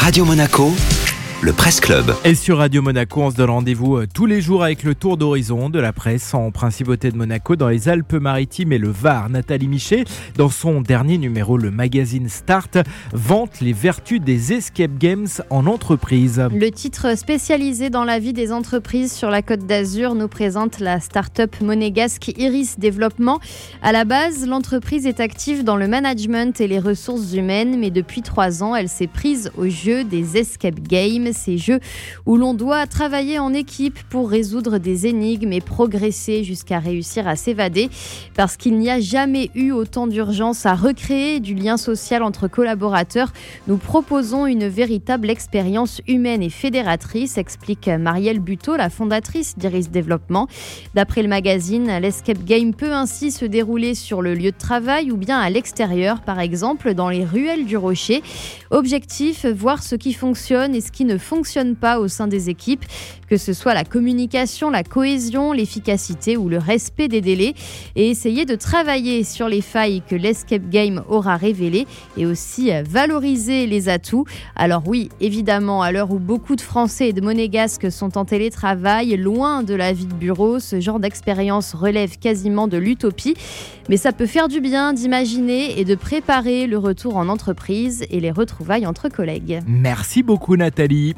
Radio Monaco, le Presse Club. Et sur Radio Monaco, on se donne rendez-vous euh, tous les jours avec le tour d'horizon de la presse en principauté de Monaco dans les Alpes-Maritimes et le Var. Nathalie Michet, dans son dernier numéro, le magazine Start, vante les vertus des escape games en entreprise. Le titre spécialisé dans la vie des entreprises sur la Côte d'Azur nous présente la start-up monégasque Iris Développement. À la base, l'entreprise est active dans le management et les ressources humaines, mais depuis trois ans, elle s'est prise au jeu des escape games ces jeux où l'on doit travailler en équipe pour résoudre des énigmes et progresser jusqu'à réussir à s'évader. Parce qu'il n'y a jamais eu autant d'urgence à recréer du lien social entre collaborateurs, nous proposons une véritable expérience humaine et fédératrice, explique Marielle Buteau, la fondatrice d'Iris Développement. D'après le magazine, l'escape game peut ainsi se dérouler sur le lieu de travail ou bien à l'extérieur, par exemple dans les ruelles du Rocher. Objectif, voir ce qui fonctionne et ce qui ne fonctionne pas au sein des équipes, que ce soit la communication, la cohésion, l'efficacité ou le respect des délais, et essayer de travailler sur les failles que l'escape game aura révélées et aussi valoriser les atouts. Alors oui, évidemment, à l'heure où beaucoup de Français et de Monégasques sont en télétravail, loin de la vie de bureau, ce genre d'expérience relève quasiment de l'utopie, mais ça peut faire du bien d'imaginer et de préparer le retour en entreprise et les retrouvailles entre collègues. Merci beaucoup Nathalie.